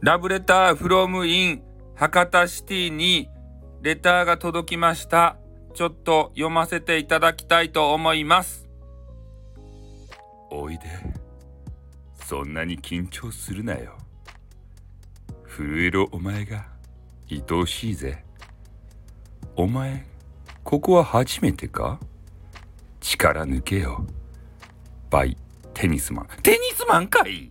ラブレターフロムイン博多シティにレターが届きました。ちょっと読ませていただきたいと思います。おいで。そんなに緊張するなよ。震えるお前が愛おしいぜ。お前、ここは初めてか？力抜けよ。バイ、テニスマン。テニスマンかい？